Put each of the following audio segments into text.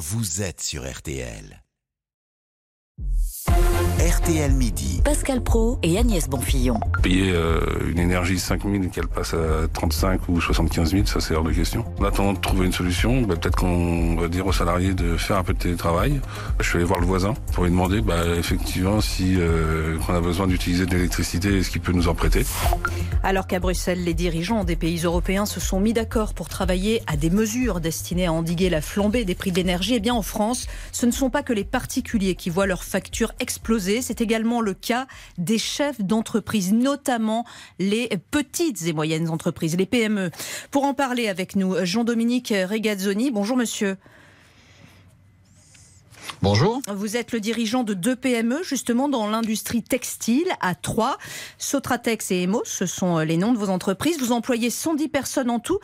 vous êtes sur RTL. RTL Midi. Pascal Pro et Agnès Bonfillon. Payer euh, une énergie 5 000 et qu'elle passe à 35 ou 75 000, ça c'est hors de question. En attendant de trouver une solution, bah, peut-être qu'on va dire aux salariés de faire un peu de télétravail. Je suis allé voir le voisin pour lui demander bah, effectivement si euh, on a besoin d'utiliser de l'électricité et ce qu'il peut nous en prêter? Alors qu'à Bruxelles, les dirigeants des pays européens se sont mis d'accord pour travailler à des mesures destinées à endiguer la flambée des prix de l'énergie, eh bien en France, ce ne sont pas que les particuliers qui voient leurs factures exploser c'est également le cas des chefs d'entreprise, notamment les petites et moyennes entreprises, les PME. Pour en parler avec nous, Jean-Dominique Regazzoni. Bonjour monsieur. Bonjour. Vous êtes le dirigeant de deux PME, justement, dans l'industrie textile à Troyes. Sotratex et Emos, ce sont les noms de vos entreprises. Vous employez 110 personnes en tout.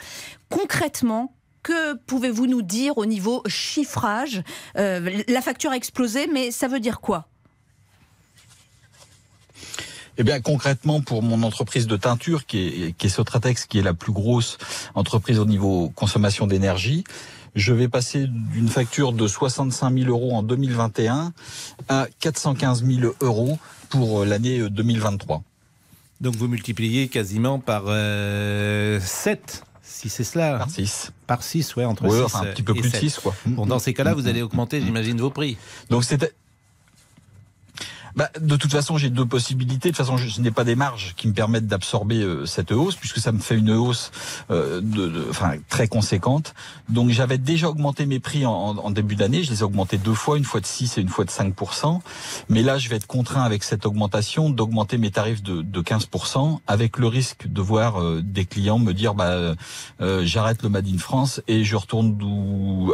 Concrètement, que pouvez-vous nous dire au niveau chiffrage euh, La facture a explosé, mais ça veut dire quoi? Eh bien, concrètement, pour mon entreprise de teinture, qui est, qui est Sotratex, qui est la plus grosse entreprise au niveau consommation d'énergie, je vais passer d'une facture de 65 000 euros en 2021 à 415 000 euros pour l'année 2023. Donc vous multipliez quasiment par 7 euh, si c'est cela. Par 6. Par 6, ouais, entre ouais, 6 enfin, un petit peu plus de 6, quoi. Bon, dans ces cas-là, vous allez augmenter, j'imagine, vos prix. Donc c'était bah, de toute façon, j'ai deux possibilités. De toute façon, je, n'ai pas des marges qui me permettent d'absorber euh, cette hausse, puisque ça me fait une hausse euh, de, enfin, très conséquente. Donc, j'avais déjà augmenté mes prix en, en début d'année. Je les ai augmentés deux fois, une fois de 6 et une fois de 5%. Mais là, je vais être contraint avec cette augmentation d'augmenter mes tarifs de, de 15%, avec le risque de voir euh, des clients me dire, bah, euh, j'arrête le Made in France et je retourne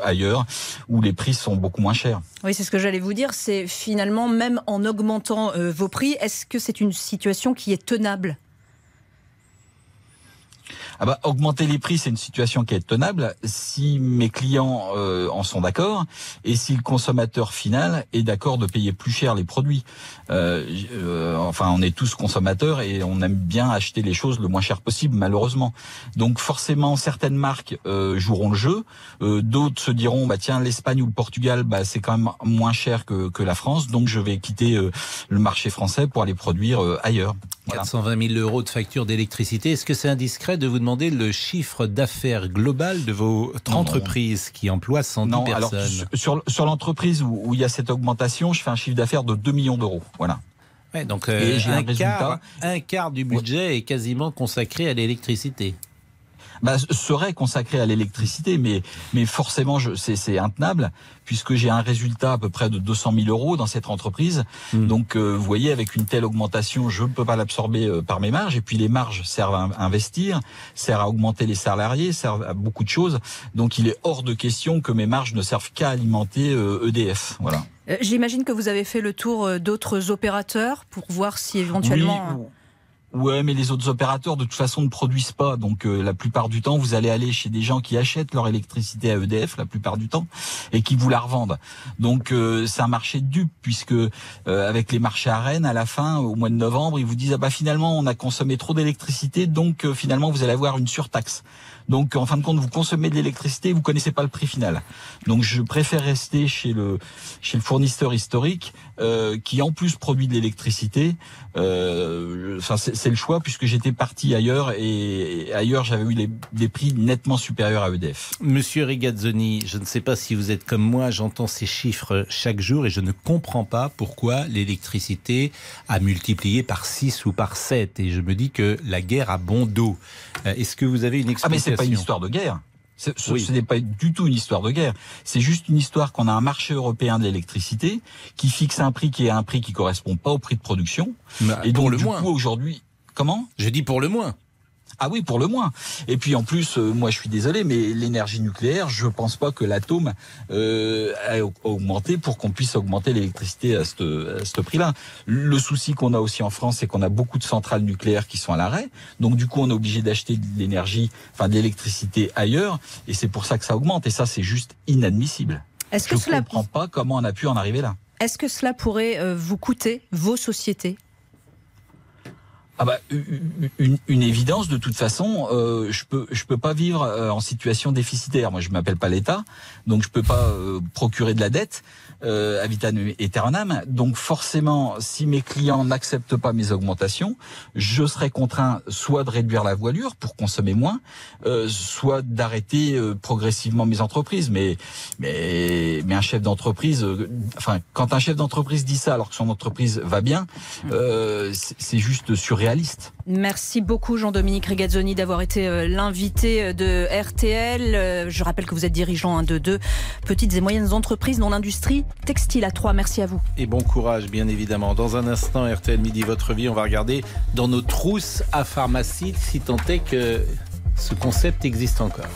ailleurs, où les prix sont beaucoup moins chers. Oui, c'est ce que j'allais vous dire. C'est finalement, même en augmentant euh, vos prix, est-ce que c'est une situation qui est tenable? Ah bah, augmenter les prix, c'est une situation qui est tenable si mes clients euh, en sont d'accord et si le consommateur final est d'accord de payer plus cher les produits. Euh, euh, enfin, on est tous consommateurs et on aime bien acheter les choses le moins cher possible, malheureusement. Donc forcément, certaines marques euh, joueront le jeu, euh, d'autres se diront bah tiens l'Espagne ou le Portugal, bah c'est quand même moins cher que, que la France, donc je vais quitter le marché français pour aller produire ailleurs. Voilà. 420 000 euros de facture d'électricité. Est-ce que c'est indiscret de vous demander le chiffre d'affaires global de votre entreprise qui emploie 110 non, personnes. alors, Sur, sur l'entreprise où, où, il y a cette augmentation, je fais un chiffre d'affaires de 2 millions d'euros. Voilà. Ouais, donc euh, un, un, quart, un, quart, du budget est quasiment consacré à l'électricité bah, serait consacré à l'électricité, mais, mais forcément, c'est intenable, puisque j'ai un résultat à peu près de 200 000 euros dans cette entreprise. Mmh. Donc, euh, vous voyez, avec une telle augmentation, je ne peux pas l'absorber euh, par mes marges. Et puis, les marges servent à investir, servent à augmenter les salariés, servent à beaucoup de choses. Donc, il est hors de question que mes marges ne servent qu'à alimenter euh, EDF. Voilà. J'imagine que vous avez fait le tour d'autres opérateurs pour voir si éventuellement... Oui. Ouais, mais les autres opérateurs de toute façon ne produisent pas. Donc euh, la plupart du temps, vous allez aller chez des gens qui achètent leur électricité à EDF la plupart du temps et qui vous la revendent. Donc euh, c'est un marché de dupes puisque euh, avec les marchés à Rennes à la fin au mois de novembre, ils vous disent ah bah finalement on a consommé trop d'électricité donc euh, finalement vous allez avoir une surtaxe. Donc en fin de compte, vous consommez de l'électricité, vous connaissez pas le prix final. Donc je préfère rester chez le chez le fournisseur historique euh, qui en plus produit de l'électricité. Euh, enfin c'est le choix puisque j'étais parti ailleurs et, et ailleurs j'avais eu les, des prix nettement supérieurs à EDF. Monsieur Rigazzoni, je ne sais pas si vous êtes comme moi, j'entends ces chiffres chaque jour et je ne comprends pas pourquoi l'électricité a multiplié par 6 ou par 7 et je me dis que la guerre a bon dos. Euh, est-ce que vous avez une explication Ah mais c'est pas une histoire de guerre. Ce, oui. ce n'est pas du tout une histoire de guerre. C'est juste une histoire qu'on a un marché européen de l'électricité qui fixe un prix qui est un prix qui correspond pas au prix de production. Et donc le du moins. coup aujourd'hui, comment? Je dis pour le moins. Ah oui, pour le moins. Et puis en plus, euh, moi je suis désolé, mais l'énergie nucléaire, je pense pas que l'atome euh, a augmenté pour qu'on puisse augmenter l'électricité à ce, à ce prix-là. Le souci qu'on a aussi en France, c'est qu'on a beaucoup de centrales nucléaires qui sont à l'arrêt. Donc du coup, on est obligé d'acheter de l'énergie, enfin de l'électricité ailleurs, et c'est pour ça que ça augmente. Et ça, c'est juste inadmissible. Est-ce que je cela comprends pas comment on a pu en arriver là. Est-ce que cela pourrait euh, vous coûter vos sociétés? Ah bah, une, une, évidence de toute façon, euh, je peux je peux pas vivre euh, en situation déficitaire. Moi, je m'appelle pas l'État, donc je peux pas euh, procurer de la dette euh, vitam aeternam. Donc forcément, si mes clients n'acceptent pas mes augmentations, je serai contraint soit de réduire la voilure pour consommer moins, euh, soit d'arrêter euh, progressivement mes entreprises. Mais mais mais un chef d'entreprise, euh, enfin quand un chef d'entreprise dit ça alors que son entreprise va bien, c'est juste surréaliste. Merci beaucoup Jean-Dominique Regazzoni d'avoir été l'invité de RTL. Je rappelle que vous êtes dirigeant de deux petites et moyennes entreprises dans l'industrie textile à 3. Merci à vous. Et bon courage, bien évidemment. Dans un instant, RTL Midi Votre Vie, on va regarder dans nos trousses à pharmacie, si tant est que ce concept existe encore.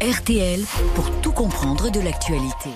RTL pour tout comprendre de l'actualité.